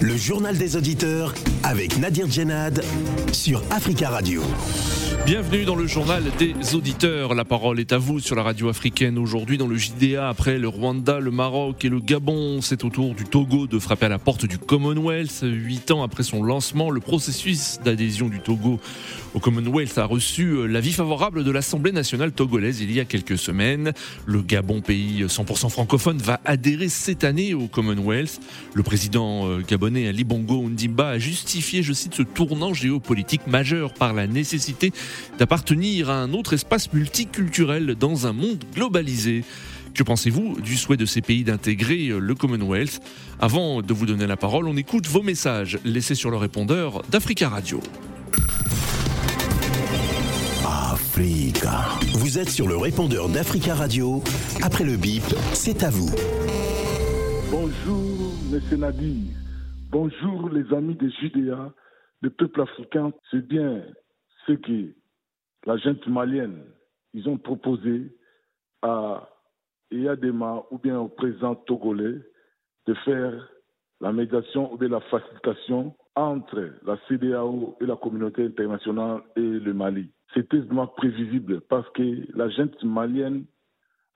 Le journal des auditeurs avec Nadir Djenad sur Africa Radio. Bienvenue dans le journal des auditeurs. La parole est à vous sur la radio africaine. Aujourd'hui, dans le JDA, après le Rwanda, le Maroc et le Gabon, c'est au tour du Togo de frapper à la porte du Commonwealth. Huit ans après son lancement, le processus d'adhésion du Togo au Commonwealth a reçu l'avis favorable de l'Assemblée nationale togolaise il y a quelques semaines. Le Gabon, pays 100% francophone, va adhérer cette année au Commonwealth. Le président euh, gabonais Ali Bongo Ondimba a justifié, je cite, ce tournant géopolitique majeur par la nécessité d'appartenir à un autre espace multiculturel dans un monde globalisé. Que pensez-vous du souhait de ces pays d'intégrer le Commonwealth? Avant de vous donner la parole, on écoute vos messages laissés sur le répondeur d'Africa Radio. Vous êtes sur le répondeur d'Africa Radio. Après le bip, c'est à vous. Bonjour, M. Nadir. Bonjour, les amis de Judéa, le peuple africain. C'est bien ce que la gente malienne, ils ont proposé à Eyadema ou bien au président togolais de faire la médiation ou bien la facilitation entre la CDAO et la communauté internationale et le Mali. C'était vraiment prévisible parce que la gente malienne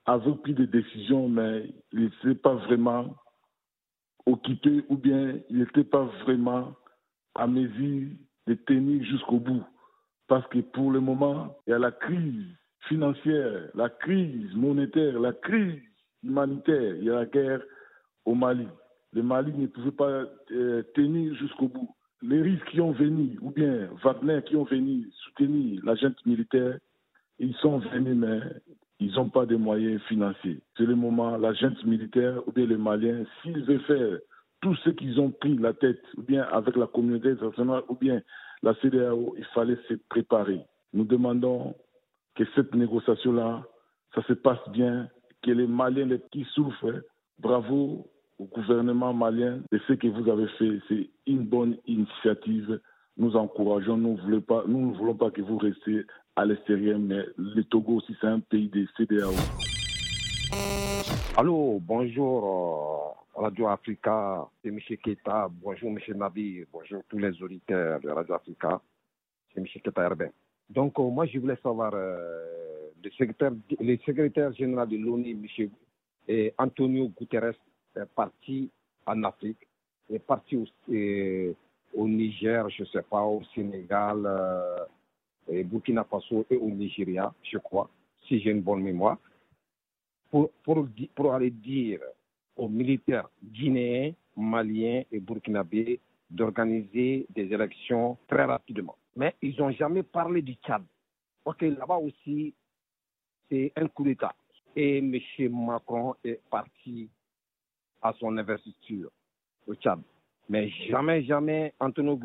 avait pris des décisions, mais il n'était pas vraiment occupé ou bien il n'était pas vraiment à mesure de tenir jusqu'au bout. Parce que pour le moment, il y a la crise financière, la crise monétaire, la crise humanitaire, il y a la guerre au Mali. Le Mali ne pouvait pas euh, tenir jusqu'au bout. Les risques qui ont venu, ou bien Wagner qui ont venu soutenir la militaire, ils sont venus, mais ils n'ont pas de moyens financiers. C'est le moment, la militaire, ou bien les Maliens, s'ils veulent faire tout ce qu'ils ont pris la tête, ou bien avec la communauté internationale, ou bien la CDAO, il fallait se préparer. Nous demandons que cette négociation-là, ça se passe bien, que les Maliens qui souffrent, bravo au gouvernement malien de ce que vous avez fait. C'est une bonne initiative. Nous encourageons, nous, ne voulons pas que vous restiez à l'extérieur, mais le Togo aussi, c'est un pays des CDAO. Allô, bonjour Radio Africa, c'est M. Keta, bonjour M. Nabi, bonjour tous les auditeurs de Radio Africa, c'est M. Keta Herbin. Donc, euh, moi, je voulais savoir, euh, le, secrétaire, le secrétaire général de l'ONU, M. Antonio Guterres, parti en Afrique, est parti au, euh, au Niger, je ne sais pas, au Sénégal, euh, et Burkina Faso et au Nigeria, je crois, si j'ai une bonne mémoire, pour, pour, pour aller dire aux militaires guinéens, maliens et burkinabés d'organiser des élections très rapidement. Mais ils n'ont jamais parlé du Tchad. Ok, là-bas aussi, c'est un coup d'État. Et M. Macron est parti à son investiture au Tchad. Mais jamais, jamais, Antonio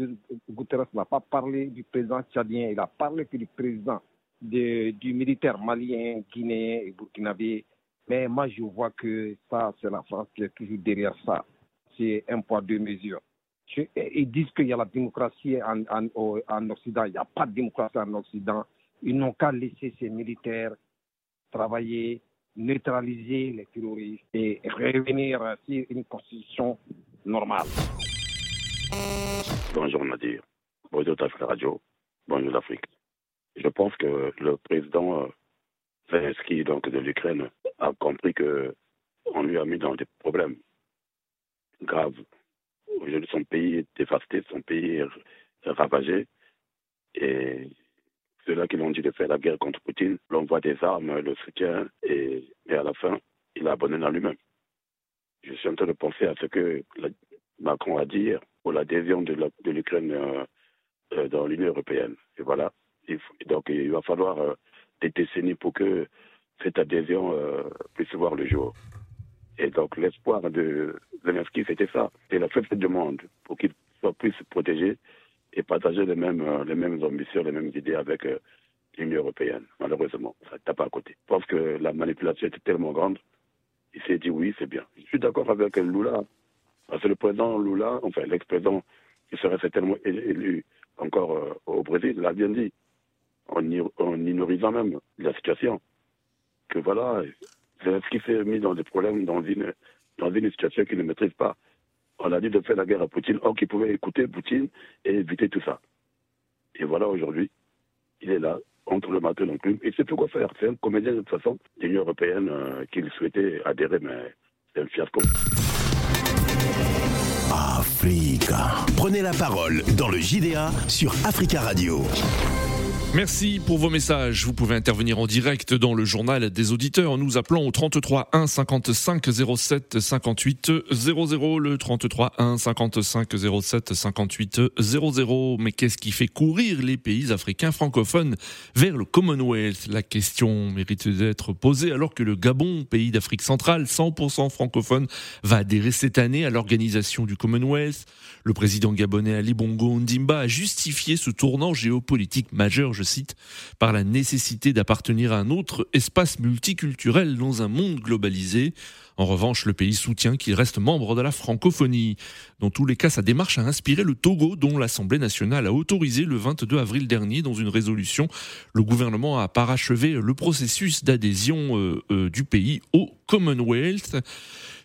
Guterres n'a pas parlé du président tchadien. Il a parlé que du président de, du militaire malien, guinéen et burkinabé mais moi, je vois que ça, c'est la France qui est toujours derrière ça. C'est un poids, deux mesures. Ils disent qu'il y a la démocratie en Occident. Il n'y a pas de démocratie en Occident. Ils n'ont qu'à laisser ces militaires travailler, neutraliser les terroristes et revenir sur une constitution normale. Bonjour Nadir. Bonjour Afrique Radio. Bonjour l'Afrique. Je pense que le président Zelensky donc, de l'Ukraine a compris que on lui a mis dans des problèmes graves. Aujourd'hui, son pays est dévasté, son pays est ravagé. Et c'est là qu'ils ont dit de faire la guerre contre Poutine. L'envoi des armes, le soutien, et, à la fin, il a abandonné à lui-même. Je suis en train de penser à ce que Macron a dit pour l'adhésion de l'Ukraine euh, euh, dans l'Union européenne. Et voilà. Donc, il va falloir euh, des décennies pour que cette adhésion puisse voir le jour. Et donc l'espoir de Zelensky, c'était ça. C'est la fête du monde pour qu'il soit plus protégé et partager les mêmes, euh, les mêmes ambitions, les mêmes idées avec euh, l'Union européenne. Malheureusement, ça ne tape à côté. Je pense que la manipulation était tellement grande, il s'est dit oui, c'est bien. Je suis d'accord avec Lula, parce que le président Lula, enfin l'ex-président qui serait certainement élu encore au Brésil, l'a bien dit, en, en ignorisant même la situation que voilà, ce qui s'est mis dans des problèmes, dans une, dans une situation qu'il ne maîtrise pas. On a dit de faire la guerre à Poutine, or qu'il pouvait écouter Poutine et éviter tout ça. Et voilà, aujourd'hui, il est là, entre le matin et l'enclume, et c'est plus quoi faire. C'est un comédien de toute façon, l'Union européenne euh, qu'il souhaitait adhérer, mais c'est un fiasco. Africa. Prenez la parole dans le JDA sur Africa Radio. Merci pour vos messages. Vous pouvez intervenir en direct dans le journal des auditeurs nous appelant au 33 1 55 07 58 00. Le 33 1 55 07 58 00. Mais qu'est-ce qui fait courir les pays africains francophones vers le Commonwealth? La question mérite d'être posée alors que le Gabon, pays d'Afrique centrale, 100% francophone, va adhérer cette année à l'organisation du Commonwealth. Le président gabonais Ali Bongo Ondimba a justifié ce tournant géopolitique majeur, je cite, par la nécessité d'appartenir à un autre espace multiculturel dans un monde globalisé. En revanche, le pays soutient qu'il reste membre de la francophonie. Dans tous les cas, sa démarche a inspiré le Togo, dont l'Assemblée nationale a autorisé le 22 avril dernier dans une résolution. Le gouvernement a parachevé le processus d'adhésion euh, euh, du pays au Commonwealth.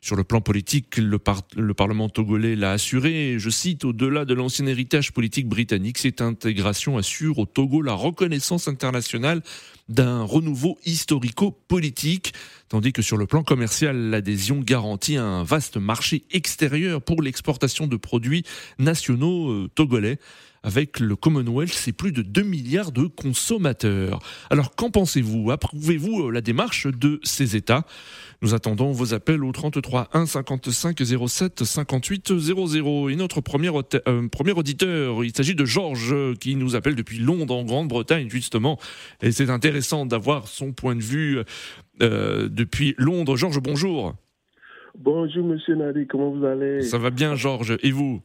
Sur le plan politique, le, le Parlement togolais l'a assuré, je cite, au-delà de l'ancien héritage politique britannique, cette intégration assure au Togo la reconnaissance internationale d'un renouveau historico-politique, tandis que sur le plan commercial, l'adhésion garantit un vaste marché extérieur pour l'exportation de produits nationaux euh, togolais. Avec le Commonwealth, c'est plus de 2 milliards de consommateurs. Alors qu'en pensez-vous? Approuvez-vous euh, la démarche de ces États? Nous attendons vos appels au 33 1 55 07 58 00. Et notre premier, euh, premier auditeur, il s'agit de Georges qui nous appelle depuis Londres en Grande-Bretagne justement. Et c'est intéressant d'avoir son point de vue euh, depuis Londres. Georges, bonjour. Bonjour Monsieur Nadi, comment vous allez? Ça va bien Georges, et vous?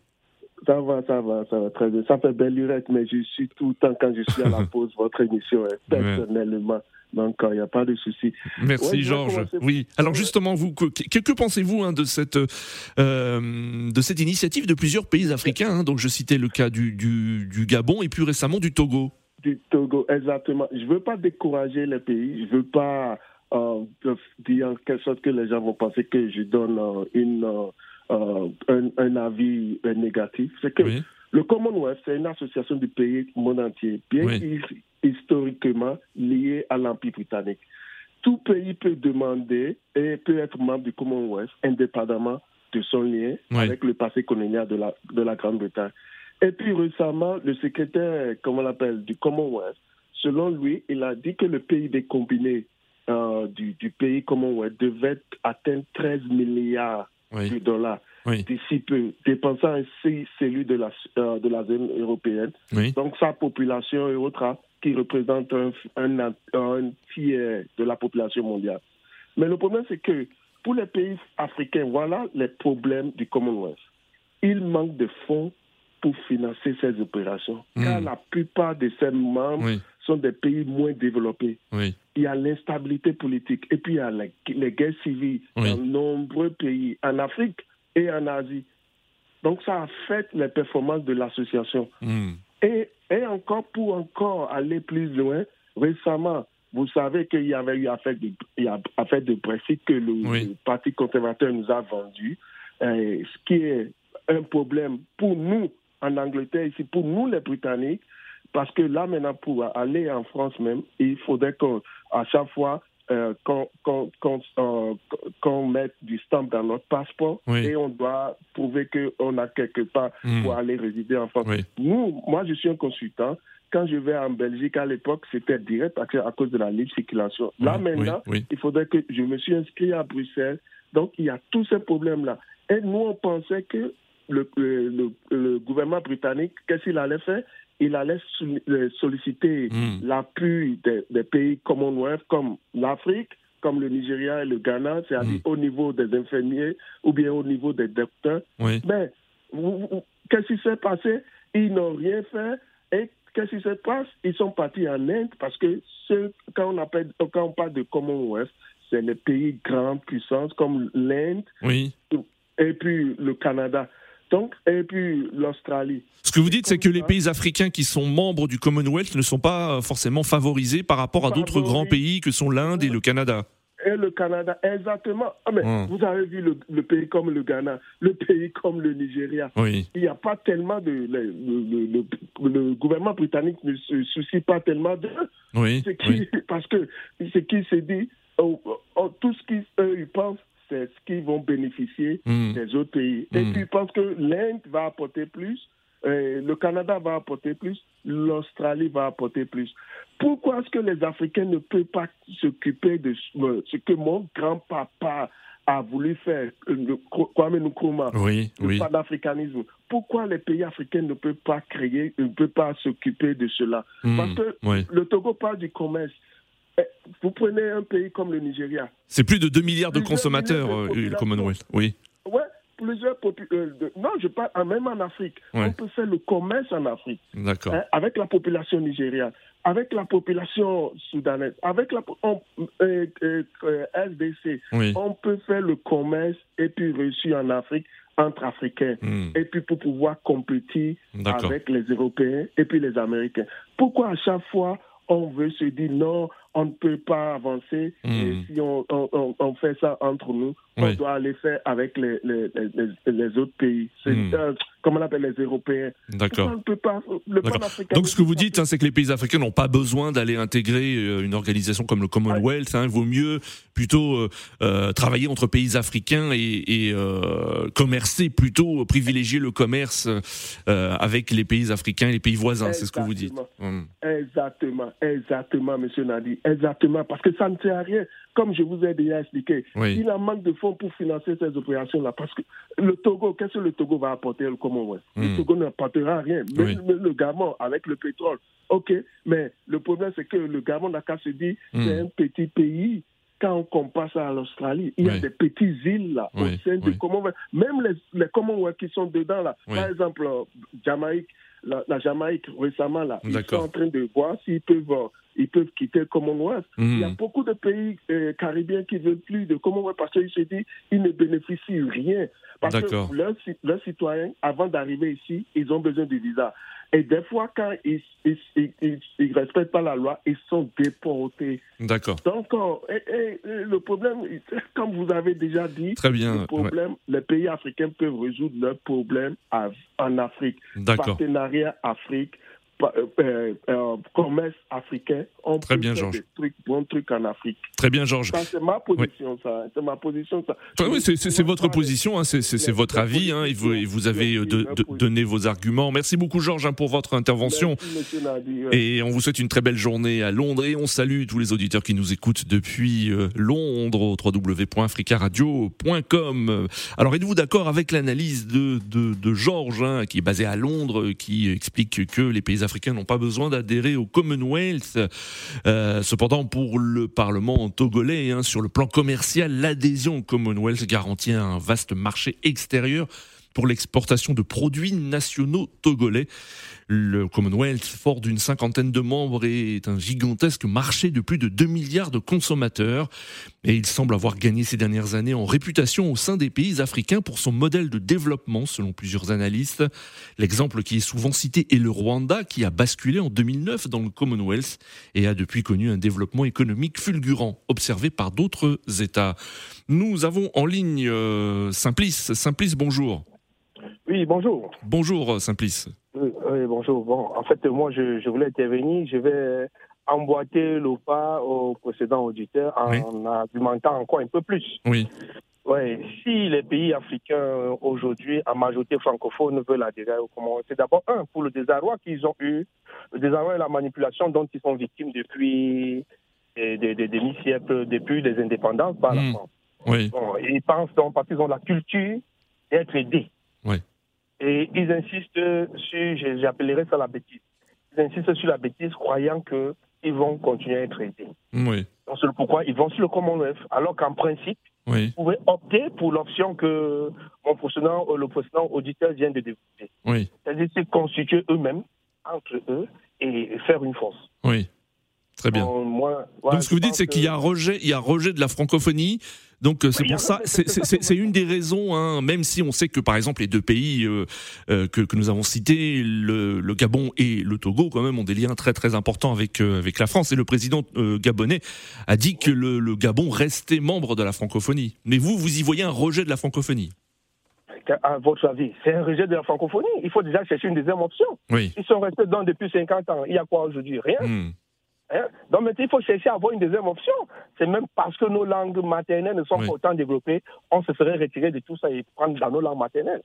Ça va, ça va, ça va très bien. Ça fait belle lurette, mais je suis tout le temps quand je suis à la pause, votre émission, est personnellement. Donc, il n'y a pas de souci. Merci, Georges. Oui. Alors, justement, vous, que, que pensez-vous hein, de, cette, euh, de cette initiative de plusieurs pays africains hein? Donc, je citais le cas du, du, du, Gabon et plus récemment du Togo. Du Togo, exactement. Je ne veux pas décourager les pays. Je ne veux pas euh, dire en quelque sorte que les gens vont penser que je donne euh, une euh, un, un, avis négatif, c'est que le Commonwealth, c'est une association du pays monde entier, bien historiquement liée à l'Empire britannique. Tout pays peut demander et peut être membre du Commonwealth indépendamment de son lien avec le passé colonial de la, de la Grande-Bretagne. Et puis récemment, le secrétaire, comment on l'appelle, du Commonwealth, selon lui, il a dit que le PIB combiné euh, du, du, pays Commonwealth devait atteindre 13 milliards de dollars d'ici peu, dépensant ainsi celui de la, euh, de la zone européenne. Donc sa population et autres, qui représente un, un, tiers de la population mondiale. Mais le problème, c'est que pour les pays africains, voilà les problèmes du Commonwealth. Il manque de fonds pour financer ces opérations, hmm. car la plupart de ces membres sont des pays moins développés. Il y a l'instabilité politique et puis il y a les, guerres civiles dans nombreux pays, en Afrique et en Asie. Donc ça affecte les performances de l'association. Hmm. Et, et, encore pour encore aller plus loin, récemment, vous savez qu'il y avait eu affaire de, affaire de Brexit que le, Parti conservateur nous a vendu, euh, ce qui est un problème pour nous en Angleterre, ici, pour nous les Britanniques, parce que là, maintenant, pour aller en France même, il faudrait qu'à chaque fois, euh, qu'on euh, mette du stamp dans notre passeport et on doit prouver qu'on a quelque part hmm. pour aller résider en France. Nous, moi, je suis un consultant. Quand je vais en Belgique, à l'époque, c'était direct à, cause de la libre circulation. Là, maintenant, il faudrait que je me suis inscrit à Bruxelles. Donc, il y a tous ces problèmes-là. Et nous, on pensait que le, le, le gouvernement britannique, qu'est-ce qu'il allait faire? Il allait euh, solliciter hmm. l'appui des, pays Commonwealth comme l'Afrique, comme le Nigeria et le Ghana, c'est-à-dire hmm. au niveau des infirmiers ou bien au niveau des docteurs. Mais qu'est-ce qui s'est passé? Ils n'ont rien fait. Et qu'est-ce qui se passe? Ils sont partis en Inde parce que quand, on appelle, quand on parle de Commonwealth, c'est les pays grandes puissances comme l'Inde et puis le Canada et puis l'Australie. Ce que vous dites, c'est que les pays africains qui sont membres du Commonwealth ne sont pas forcément favorisés par rapport à d'autres grands pays que sont l'Inde et le Canada. Et le Canada, exactement. Ah, mais Hum. Vous avez vu le, le pays comme le Ghana, le pays comme le Nigeria. Oui. Il n'y a pas tellement de. Le, gouvernement britannique ne se soucie pas tellement de. Oui. Ce qui, oui. Parce que ce qui se dit, oh, oh, tout ce qu'ils ils pensent, c'est ce qu'ils vont bénéficier Mm. des autres pays. Et Mm. puis ils pensent que l'Inde va apporter plus, euh, le Canada va apporter plus, l'Australie va apporter plus. Pourquoi est-ce que les Africains ne peuvent pas s'occuper de ce euh, que mon grand-papa a voulu faire, euh, le Kwame Nkrumah Oui, le oui. panafricanisme? Pourquoi les pays africains ne peuvent pas créer, ne peuvent pas s'occuper de cela? Mm. Parce que Oui. le Togo parle du commerce. Eh, Vous prenez un pays comme le Nigeria. C'est plus de 2 milliards de consommateurs, de euh, le. Commonwealth. Oui. Ouais, plusieurs euh, de- Non, je parle ah, même en Afrique. Ouais. On peut faire le commerce en Afrique D'accord. hein, avec la population nigériane, avec la population soudanaise, avec la on- euh, euh, SDC. Oui. On peut faire le commerce et puis réussir en Afrique entre Africains. Mm. et puis pour pouvoir compétir avec les Européens et puis les Américains. Pourquoi à chaque fois on veut se dire non, on ne peut pas avancer Mm. et si on, on- on- on fait ça entre nous, on doit aller faire avec les, les, les- les autres pays. C'est, Mm. euh, comment on appelle les Européens? D'accord. on ne peut pas le Donc ce que vous dites, hein, c'est que les pays africains n'ont pas besoin d'aller intégrer euh, une organisation comme le Commonwealth. Hein, il vaut mieux plutôt euh, travailler entre pays africains et, et, euh, commercer, plutôt privilégier le commerce avec les pays africains et les pays voisins. C'est ce que vous dites. Exactement, exactement, Monsieur Nadi, exactement, parce que ça ne sert à rien. Comme je vous ai déjà expliqué, Oui. il en manque de fonds pour financer ces opérations-là, parce que le Togo, qu'est-ce que le Togo va apporter au Commonwealth? Hmm. Le Togo n'apportera rien, même Oui. le, le Gabon avec le pétrole. Ok, mais le problème c'est que le Gabon n'a qu'à se dire, Hmm. c'est un petit pays. Quand on compare ça à l'Australie, il y a Oui. des petites îles là, Oui, au sein du oui. Commonwealth. Même les, les Commonwealth qui sont dedans là, par exemple, euh, Jamaïque, la, la Jamaïque récemment là, ils sont en train de voir s'ils peuvent, euh, ils peuvent quitter le Commonwealth. Il y a Hum. beaucoup de pays euh, caribéens qui veulent plus de Commonwealth parce qu'ils se disent qu'ils ne bénéficient rien. Parce que leurs, leurs citoyens, avant d'arriver ici, ils ont besoin de visa. Et des fois, quand ils ne ils, ils- ils respectent pas la loi, ils sont déportés. D'accord. Donc, euh, et- et- et le problème, comme vous avez déjà dit, Très bien. le ouais. problème, les pays africains peuvent résoudre leurs problèmes en Afrique. D'accord. Partenariat Afrique, euh, euh, euh, commerce africain. On Très peut bien, faire Georges. des trucs, bons trucs en Afrique. Très bien, Georges. Ça, c'est ma position, ça. C'est ma position, ça. Enfin, oui, c'est- votre position, hein, c'est votre avis, hein, et vous, et vous avez euh, de- de- donné vos arguments. Merci beaucoup, Georges, hein, pour votre intervention. Merci. Et on vous souhaite une très belle journée à Londres et on salue tous les auditeurs qui nous écoutent depuis euh, Londres au www.africaradio.com. Alors êtes-vous d'accord avec l'analyse de, de, de Georges hein, qui est basé à Londres, euh, qui explique que les pays africains n'ont pas besoin d'adhérer au Commonwealth Euh, Cependant, pour le Parlement togolais, hein, sur le plan commercial, l'adhésion au Commonwealth garantit un vaste marché extérieur pour l'exportation de produits nationaux togolais. Le Commonwealth, fort d'une cinquantaine de membres, est un gigantesque marché de plus de 2 milliards de consommateurs. Et il semble avoir gagné ces dernières années en réputation au sein des pays africains pour son modèle de développement, selon plusieurs analystes. L'exemple qui est souvent cité est le Rwanda, qui a basculé en 2009 dans le Commonwealth et a depuis connu un développement économique fulgurant, observé par d'autres États. Nous avons en ligne euh, Simplice. Simplice, bonjour. Oui, bonjour. Bonjour Simplice. Oui, oui, bonjour. Bon, en fait, moi, je, je voulais intervenir. Je vais emboîter le pas au précédent auditeur en Oui. argumentant encore un peu plus. Oui. Ouais, si les pays africains euh, aujourd'hui, à majorité francophone, veulent adhérer au Commonwealth, c'est d'abord un pour le désarroi qu'ils ont eu, le désarroi et la manipulation dont ils sont victimes depuis des, des, des demi-siècles, depuis les indépendances par la Mm. France. Oui. Bon, ils pensent donc parce qu'ils ont la culture d'être aidés. Ouais. Et ils insistent sur, j'appellerais ça la bêtise. Ils insistent sur la bêtise, croyant qu'ils vont continuer à être aidés. Oui. Donc c'est pourquoi ils vont sur le Commonwealth, alors qu'en principe, Oui. vous pouvez opter pour l'option que mon précédent, le précédent auditeur vient de développer. Oui. C'est-à-dire se constituer eux-mêmes, entre eux, et faire une force. Oui. Très bien. Moi, voilà, Donc ce que vous dites, c'est qu'il y que- a rejet, il y a rejet de la francophonie Donc c'est pour ça, c'est une des raisons, hein, même si on sait que par exemple les deux pays que, que, nous avons cités, le, le, Gabon et le Togo, quand même, ont des liens très très importants avec, avec la France. Et le président gabonais a dit que le, le Gabon restait membre de la francophonie. Mais vous, vous y voyez un rejet de la francophonie? À votre avis, c'est un rejet de la francophonie? Il faut déjà chercher une deuxième option. Oui. Ils sont restés dedans depuis 50 ans. Il y a quoi aujourd'hui? Rien. Hmm. Hein? Donc maintenant, il faut chercher à avoir une deuxième option. C'est même parce que nos langues maternelles ne sont pas autant développées, on se serait retiré de tout ça et prendre dans nos langues maternelles.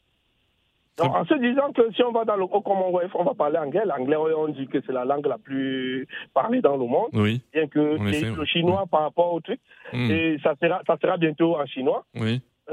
Donc, en se disant que si on va dans le Commonwealth, on va parler anglais. L'anglais, on dit que c'est la langue la plus parlée dans le monde. Oui. Bien que le chinois par rapport au truc. Hmm. Et ça sera, ça sera bientôt en chinois. Oui.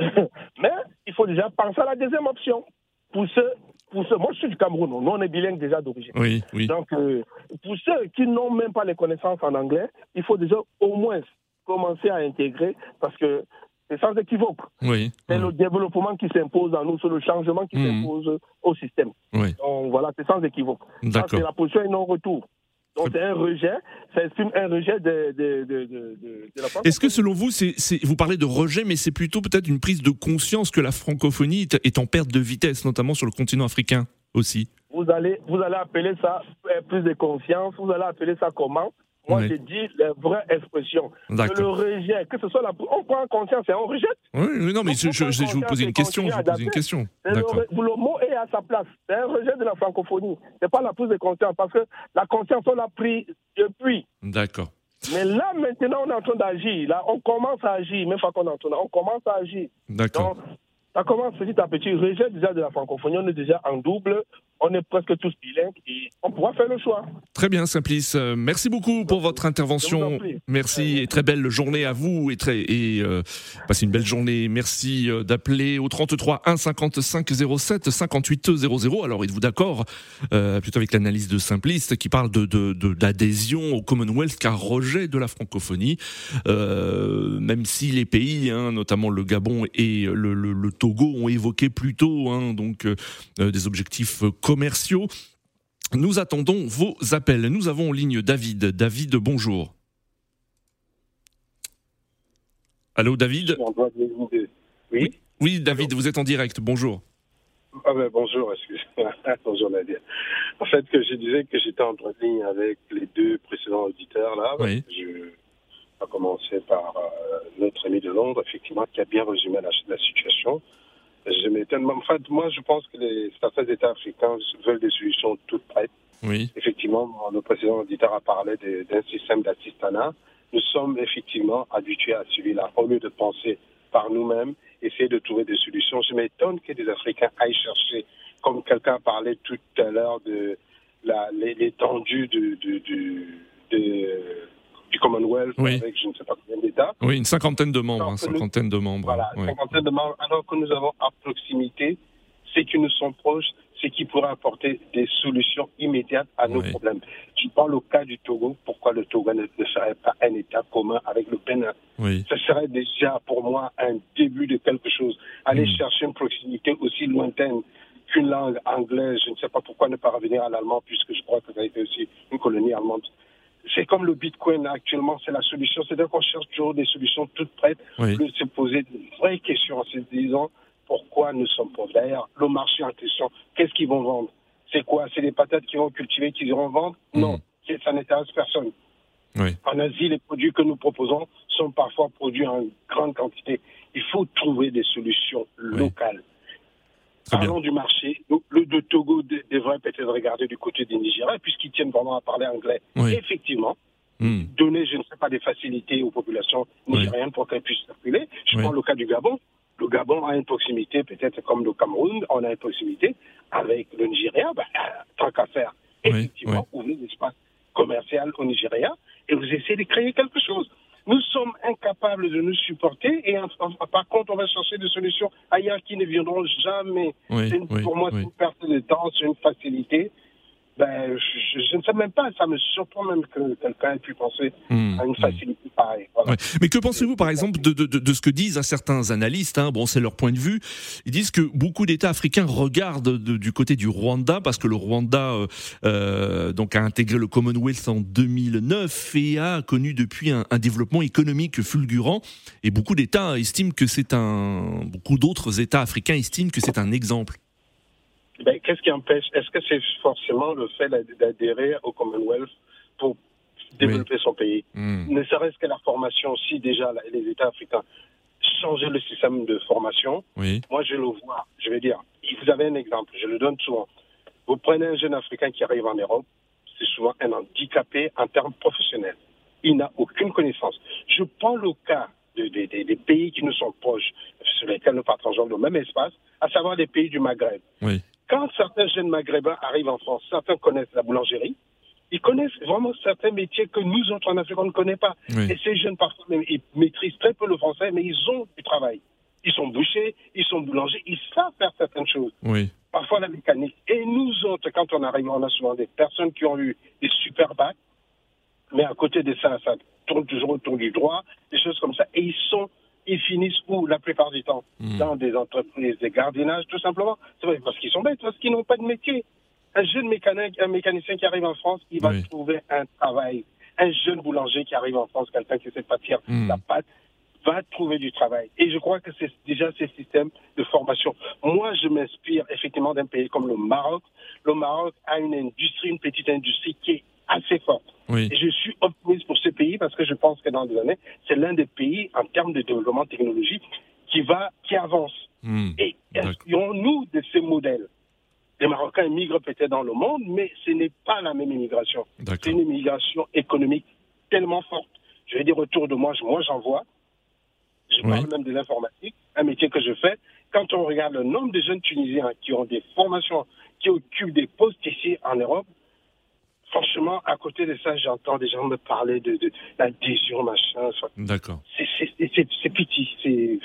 Mais il faut déjà penser à la deuxième option. Pour ceux, pour ceux moi je suis du Cameroun, nous on est bilingue déjà d'origine. Oui, oui. Donc euh, pour ceux qui n'ont même pas les connaissances en anglais, il faut déjà au moins commencer à intégrer parce que c'est sans équivoque. Oui, c'est le développement qui s'impose en nous, c'est le changement qui hmm. s'impose au système. Oui. Donc voilà, c'est sans équivoque. C'est la position et non-retour. Donc c'est un rejet, ça exprime un rejet de, de, de, de la France. Est-ce que selon vous, c'est, vous parlez de rejet, mais c'est plutôt peut-être une prise de conscience que la francophonie est en perte de vitesse, notamment sur le continent africain aussi? Vous allez, vous allez appeler ça euh, plus de conscience, vous allez appeler ça comment? Moi, j'ai dit la vraie expression. Que le rejet, que ce soit la. On prend conscience et on rejette. Oui, non, mais je, je, je, vous poser une question. Je vous une question. Le, le, mot est à sa place. C'est un rejet de la francophonie. C'est pas la prise de conscience. Parce que la conscience, on l'a pris depuis. D'accord. Mais là, maintenant, on est en train d'agir. Là, on commence à agir. Même pas qu'on est en train on commence à agir. D'accord. Ça commence petit à petit. Rejet déjà de la francophonie. On est déjà en double on est presque tous bilingues et on pourra faire le choix. Très bien, Simplice. Euh, merci beaucoup pour votre intervention. Merci et très belle journée à vous et très et euh, passez une belle journée. Merci euh, d'appeler au 33 1 55 07 58 00. Alors êtes-vous d'accord euh, plutôt avec l'analyse de Simplice qui parle de d'adhésion de, au Commonwealth car rejet de la francophonie, euh, même si les pays, hein, notamment le Gabon et le, le, le, Togo, ont évoqué plutôt hein, donc des objectifs commerciaux. Nous attendons vos appels. Nous avons en ligne David. David, bonjour. Allô, David? Oui. oui. David, vous êtes en direct. Bonjour. Ah ben, bonjour, excusez-moi. bonjour Nadia. En fait, que je disais que j'étais en ligne avec les deux précédents auditeurs là. Oui. Je vais commencer par euh, notre ami de Londres, effectivement, qui a bien résumé la situation. Je m'étonne. En fait, moi, je pense que les, certains États africains veulent des solutions toutes prêtes. Oui. Effectivement, le président auditeur a parlé d'un système d'assistanat. Nous sommes effectivement habitués à celui-là. Au lieu de penser par nous-mêmes, essayer de trouver des solutions. Je m'étonne que des Africains aillent chercher, comme quelqu'un parlait tout à l'heure de l'étendue du, du, du, de, du Commonwealth avec je ne sais pas combien d'États. Oui, une cinquantaine de membres. Une cinquantaine de membres. Voilà, une cinquantaine de membres. Alors que nous avons à proximité ceux qui nous sont proches, ceux qui pourraient apporter des solutions immédiates à nos problèmes. Je parle au cas du Togo. Pourquoi le Togo ne, serait pas un État commun avec le Bénin? Oui. Ce serait déjà pour moi un début de quelque chose. Aller hmm. chercher une proximité aussi lointaine qu'une langue anglaise. Je ne sais pas pourquoi ne pas revenir à l'allemand, puisque je crois que ça a été aussi une colonie allemande c'est comme le Bitcoin actuellement, c'est la solution. C'est-à-dire qu'on cherche toujours des solutions toutes prêtes, oui. de se poser de vraies questions en se disant pourquoi nous sommes pauvres. D'ailleurs, le marché en question, qu'est-ce qu'ils vont vendre? C'est quoi? C'est des patates qu'ils vont cultiver, qu'ils iront vendre? Mmh. Non, ça n'intéresse personne. Oui. En Asie, les produits que nous proposons sont parfois produits en grande quantité. Il faut trouver des solutions locales. Parlons du marché. Le de Togo devrait peut-être regarder du côté des Nigériens, puisqu'ils tiennent vraiment à parler anglais. Effectivement, hmm. donner, je ne sais pas, des facilités aux populations nigériennes pour qu'elles puissent circuler. Je prends le cas du Gabon. Le Gabon a une proximité, peut-être comme le Cameroun, on a une proximité avec le Nigeria. Ben, tant qu'à faire, effectivement, ouvrez des espaces commerciaux au Nigeria et vous essayez de créer quelque chose. Nous sommes incapables de nous supporter et par contre, on va chercher des solutions ailleurs qui ne viendront jamais. pour moi, c'est une perte de temps, c'est une facilité. Ben, je, ne sais même pas, ça me surprend même que quelqu'un ait pu penser hmm, à une facilité pareille. Mais que pensez-vous, par exemple, de, de, de, ce que disent certains analystes hein, Bon, c'est leur point de vue. Ils disent que beaucoup d'États africains regardent du côté du Rwanda parce que le Rwanda euh, euh, donc a intégré le Commonwealth en 2009 et a connu depuis un, un développement économique fulgurant. Et beaucoup d'États estiment que c'est un, beaucoup d'autres États africains estiment que c'est un exemple. Ben, qu'est-ce qui empêche? Est-ce que c'est forcément le fait d'adhérer au Commonwealth pour développer son pays? Hmm. Ne serait-ce que la formation aussi, déjà, les États africains. Changer le système de formation. Moi, je le vois. Je vais dire, vous avez un exemple, je le donne souvent. Vous prenez un jeune Africain qui arrive en Europe, c'est souvent un handicapé en termes professionnels. Il n'a aucune connaissance. Je prends le cas des pays qui nous sont proches, sur lesquels nous partageons le même espace, à savoir les pays du Maghreb. Oui. Quand certains jeunes maghrébins arrivent en France, certains connaissent la boulangerie, ils connaissent vraiment certains métiers que nous autres en Afrique, on ne connaît pas. Et ces jeunes, parfois, ils maîtrisent très peu le français, mais ils ont du travail. Ils sont bouchers, ils sont boulangers, ils savent faire certaines choses. Oui. Parfois la mécanique. Et nous autres, quand on arrive, on a souvent des personnes qui ont eu des super bacs, mais à côté de ça, ça tourne toujours autour du droit, des choses comme ça, et ils sont ils finissent où la plupart du temps hmm. Dans des entreprises de gardiennage, tout simplement. C'est vrai, parce qu'ils sont bêtes, parce qu'ils n'ont pas de métier. Un jeune mécanique, un mécanicien qui arrive en France, il va trouver un travail. Un jeune boulanger qui arrive en France, quelqu'un qui sait pâtir hmm. la pâte, va trouver du travail. Et je crois que c'est déjà ces systèmes de formation. Moi, je m'inspire effectivement d'un pays comme le Maroc. Le Maroc a une industrie, une petite industrie qui est assez forte. Et je suis optimiste pour ce pays parce que je pense que dans des années, c'est l'un des pays en termes de développement technologique qui va, qui avance. Hmm. Et nous de ces modèles Les Marocains migrent peut-être dans le monde, mais ce n'est pas la même immigration. C'est une immigration économique tellement forte. Je vais dire autour de moi, moi j'en vois. Je parle même de l'informatique, un métier que je fais. Quand on regarde le nombre de jeunes Tunisiens qui ont des formations, qui occupent des postes ici en Europe, franchement, à côté de ça, j'entends des gens me parler de, de l'adhésion, machin. D'accord. C'est pitié.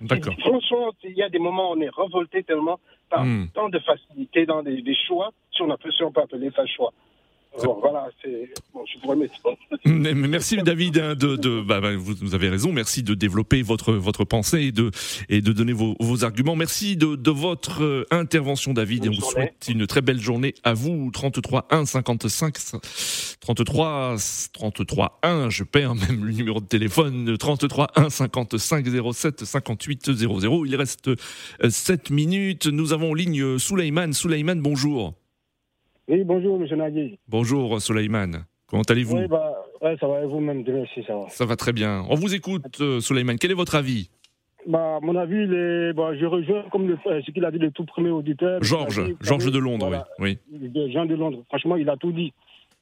D'accord. Franchement, il y a des moments où on est revolté tellement par hmm. tant de facilité dans des, des choix, si on, peut, si on peut appeler ça choix voilà, c'est. Bon, je pourrais Merci David hein, de, de bah, bah, vous, avez raison. Merci de développer votre votre pensée et de et de donner vos, vos arguments. Merci de, de votre euh, intervention David et on vous souhaite une très belle journée à vous. 33 1 55 33 33 1. Je perds même le numéro de téléphone. 33 1 55 07 58 00. Il reste 7 euh, minutes. Nous avons en ligne Souleyman. Souleyman, bonjour. Oui, bonjour, M. Nagui. Bonjour, Soleiman. Comment allez-vous Oui, bah, ça va, et vous-même, merci, ça va. Ça va très bien. On vous écoute, euh, Soleiman. Quel est votre avis bah, mon avis, est, bah, je rejoins comme euh, ce qu'il a dit le tout premier auditeur. Georges, Georges de Londres, oui. oui. Jean de Londres. Franchement, il a tout dit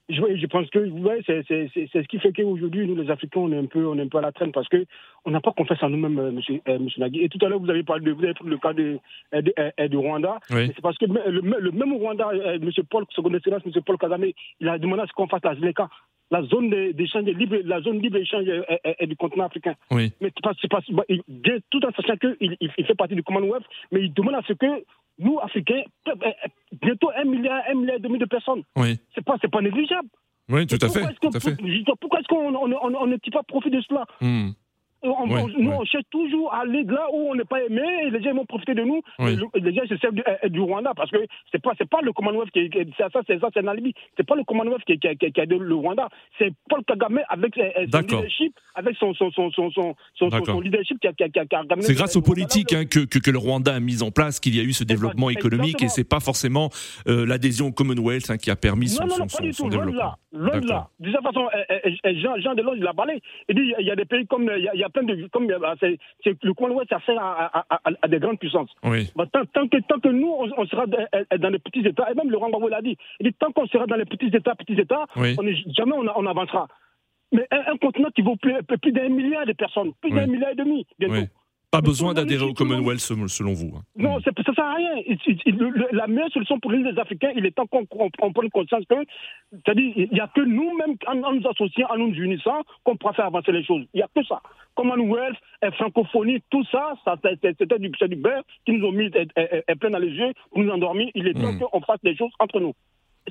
je, je pense que ouais, c'est ce qui fait qu'aujourd'hui, nous, les Africains, on est un peu, on est un peu à la traîne parce qu'on n'a pas confiance en nous-mêmes, euh, monsieur, euh, monsieur Nagui. Et tout à l'heure, vous avez parlé de, vous avez pris le cas de, euh, de, de, Rwanda. C'est parce que le, le, même Rwanda, monsieur Paul, son excellence, monsieur Paul Kagame, il a demandé à ce qu'on fasse la ZLECA la zone d'échange libre, la zone libre d'échange est, du continent africain. Oui. Mais c'est pas, il, tout en sachant qu'il il, fait partie du Commonwealth, mais il demande à ce que nous, Africains, bientôt un milliard, un milliard et demi de personnes. Oui. C'est pas, c'est pas négligeable. Oui, tout à fait. Tout à fait. Pourquoi est-ce qu'on ne tire pas profit de cela? Hmm. On, nous, on cherche toujours à aller là où on n'est pas aimé et les gens vont profiter de nous. Les gens se servent du, Rwanda parce que c'est pas c'est pas le Commonwealth qui, qui ça c'est ça c'est un alibi. C'est pas le Commonwealth qui, qui, qui, a le Rwanda. C'est Paul Kagame avec son leadership, avec son son son son son, son, leadership qui a, qui a, a C'est grâce aux politiques hein, que, que, que le Rwanda a mis en place qu'il y a eu ce développement économique et c'est pas forcément euh, l'adhésion au Commonwealth hein, qui a permis son, non, non, son, du tout, loin de là, de là. De toute façon, Jean, Jean Delors il a parlé. Il dit il y a des pays comme il y a de. Comme, bah, c'est, le Commonwealth, ça sert à, à, à, des grandes puissances. Oui. Bah, tant, tant, que, tant que nous, on, sera dans les petits États, et même Laurent Gbagbo l'a dit, il dit tant qu'on sera dans les petits États, petits États, on est, jamais on, on, avancera. Mais un, continent qui vaut plus, plus d'un milliard de personnes, plus d'un milliard et demi bientôt. Pas besoin d'adhérer au Commonwealth selon vous. Hein. Non, ça ne sert à rien. la meilleure solution pour les Africains, il est temps qu'on prenne conscience que, c'est-à-dire, il n'y a que nous-mêmes, en, nous associant, en nous unissant, qu'on pourra faire avancer les choses. Il n'y a que ça. Commonwealth, francophonie, tout ça, ça c'était du, du beurre qui nous ont mis plein dans les yeux, pour nous endormir. Il est temps hmm. qu'on fasse des choses entre nous.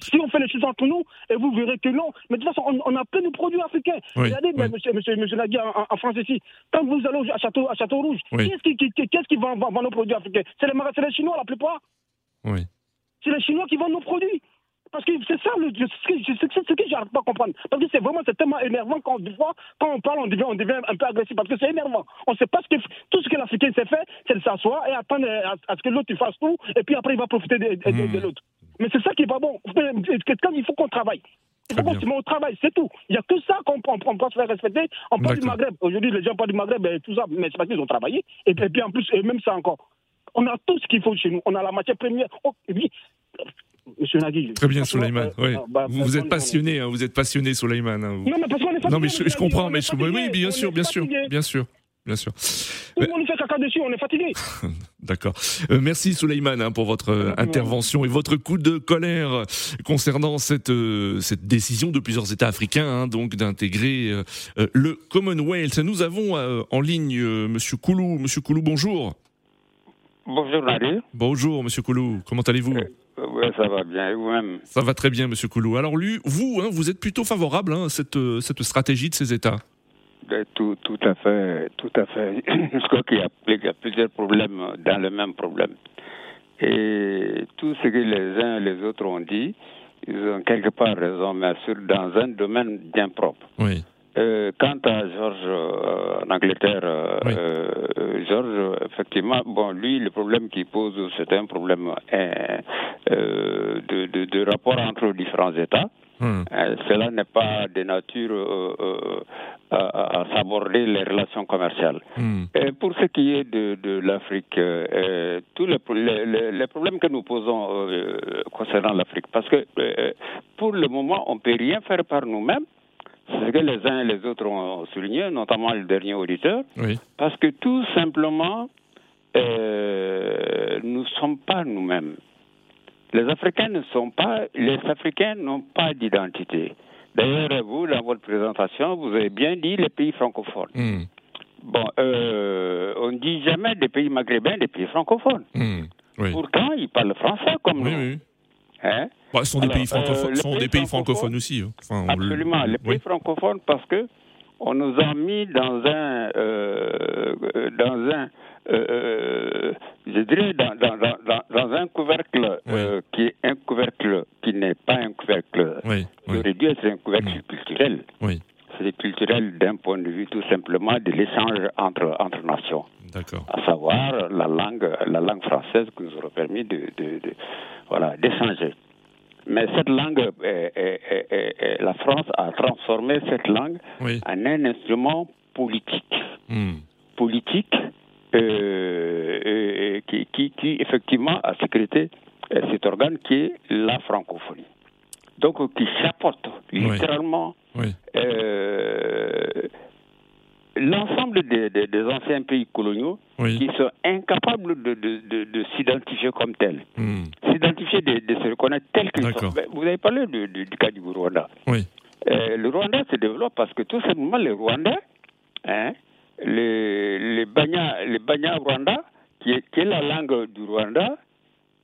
Si on fait les choses entre nous, et vous verrez que non. Mais de toute façon, on, a plein de produits africains. Regardez, monsieur, monsieur, monsieur Nagui, en, France ici, quand vous allez à Château, à Château Rouge, qu'est-ce qui, qu'est-ce qui vend, vend, nos produits africains? C'est les, les Chinois la plupart. Oui. C'est les Chinois qui vendent nos produits. Parce que c'est ça le, ce que j'arrive pas à comprendre. Parce que c'est vraiment c'est tellement énervant quand, quand on parle, on devient, on devient un peu agressif parce que c'est énervant. On ne sait pas ce que tout ce que l'Africain s'est fait, c'est de s'asseoir et attendre à, ce que l'autre fasse tout et puis après il va profiter de, de, hmm. l'autre. Mais c'est ça qui est pas bon. Quand il faut qu'on travaille. Il faut qu'on se au travail, c'est tout. Il n'y a que ça qu'on peut se faire respecter. On parle du Maghreb. Aujourd'hui, les gens parlent du Maghreb, et tout ça, mais c'est parce qu'ils ont travaillé. Et, puis en plus, et même ça encore. On a tout ce qu'il faut chez nous. On a la matière première. Oh, Monsieur Nagui. Très bien, Soleiman. Euh, bah, vous, êtes passionné, hein, vous êtes passionné, Soleiman. Hein, non, mais parce qu'on est fatigué. Non, mais je, comprends, mais je, oui, bien sûr, bien sûr, bien sûr. Bien sûr. Tout le monde fait caca dessus, on est fatigué. D'accord. Euh, merci Soleiman hein, pour votre euh, intervention et votre coup de colère concernant cette cette décision de plusieurs États africains hein, donc d'intégrer le Commonwealth. Nous avons en ligne Monsieur Koulou. Monsieur Koulou, bonjour. Bonjour Marie. Bonjour Monsieur Koulou. Comment allez-vous? Oui, ça va bien. Et vous-même? Ça va très bien, Monsieur Koulou. Alors, lui, vous, hein, vous êtes plutôt favorable hein, à cette, euh, cette stratégie de ces États? Tout, tout à fait, tout à fait. Je crois qu'il y, a plusieurs problèmes dans le même problème. Et tout ce que les uns et les autres ont dit, ils ont quelque part raison, mais sur, dans un domaine bien propre. Oui. Euh, quant à Georges euh, en Angleterre, euh, euh, Georges, effectivement, bon, lui, le problème qu'il pose, c'est un problème de, de, de, rapport entre différents États. Hmm. cela n'est pas de nature à, à s'aborder les relations commerciales. Hmm. Et pour ce qui est de, de l'Afrique, tous les, les, les, problèmes que nous posons concernant l'Afrique, parce que pour le moment, on ne peut rien faire par nous-mêmes. C'est ce que les uns et les autres ont souligné, notamment le dernier auditeur, parce que tout simplement, euh, nous ne sommes pas nous-mêmes. Les Africains ne sont pas, les Africains n'ont pas d'identité. D'ailleurs, vous, dans votre présentation, vous avez bien dit les pays francophones. Hmm. Bon, euh, on ne dit jamais des pays maghrébins, des pays francophones. Hmm. Pourtant, ils parlent français comme nous. Hein? Bah, ce sont des pays francophones, euh, sont des pays francophones aussi. Hein. absolument, les pays francophones parce que on nous a mis dans un, euh, dans un, euh, je dirais dans, dans, dans, dans un couvercle qui est un couvercle qui n'est pas un couvercle. Oui, dû être un couvercle mm. culturel. Oui. C'est culturel d'un point de vue tout simplement de l'échange entre, entre nations. D'accord. À savoir la langue, la langue française qui nous aurait permis de, de, de voilà, d'échanger. Mais cette langue, la France a transformé cette langue en un instrument politique. Hmm. Politique euh, qui, qui, qui, effectivement, a sécrété euh, cet organe qui est la francophonie. Donc, qui chapeaute littéralement euh, l'ensemble des, des, anciens pays coloniaux qui sont incapables de, de, de, s'identifier comme tels, hmm. s'identifier, de, se reconnaître tels qu'ils sont. Vous avez parlé du cas du Rwanda. Oui. Euh, le Rwanda se développe parce que tout simplement les Rwandais, hein, les, les Banya, les Banya Rwanda, qui est, qui est la langue du Rwanda,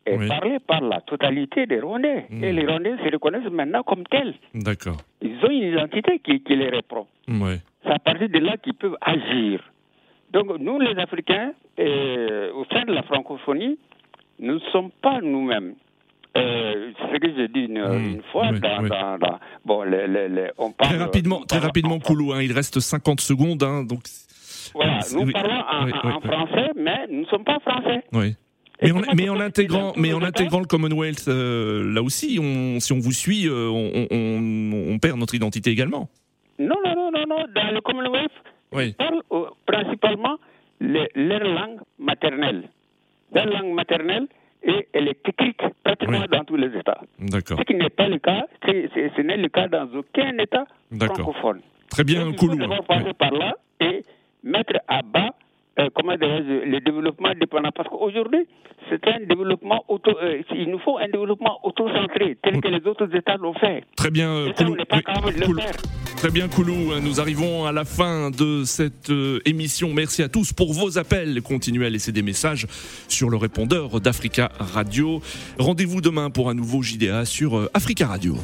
est parlée par la totalité des Rwandais. Hmm. Et les Rwandais se reconnaissent maintenant comme tels. D'accord. Ils ont une identité qui, qui les reprend. Oui c'est à partir de là qu'ils peuvent agir. Donc nous, les Africains, euh, au sein de la francophonie, nous ne sommes pas nous-mêmes. Euh, c'est ce que j'ai dit une, mmh. fois dans, Dans, bon, les, les, on parle, très rapidement, très rapidement, Koulou. Hein, il reste 50 secondes, hein, donc. Voilà, nous parlons en, français, mais nous ne sommes pas français. Oui. Mais, en intégrant, mais en intégrant le Commonwealth, euh, là aussi, on, si on vous suit, on, on, perd notre identité également. Non, non, non, non, non. Dans le Commonwealth, ils parlent principalement leur langue maternelle. Leur langue maternelle, et elle est écrite pratiquement dans tous les États. D'accord. Ce qui n'est pas le cas, ce n'est le cas dans aucun État francophone. Très bien, Koulou. Il faut passer par là et mettre à bas euh, comment le développement dépendant. Parce qu'aujourd'hui, c'est un développement auto. Euh, il nous faut un développement auto-centré, tel que les autres États l'ont fait. Très bien, Koulou. Très bien, Koulou. Nous arrivons à la fin de cette euh, émission. Merci à tous pour vos appels. Continuez à laisser des messages sur le répondeur d'Africa Radio. Rendez-vous demain pour un nouveau JDA sur Africa Radio.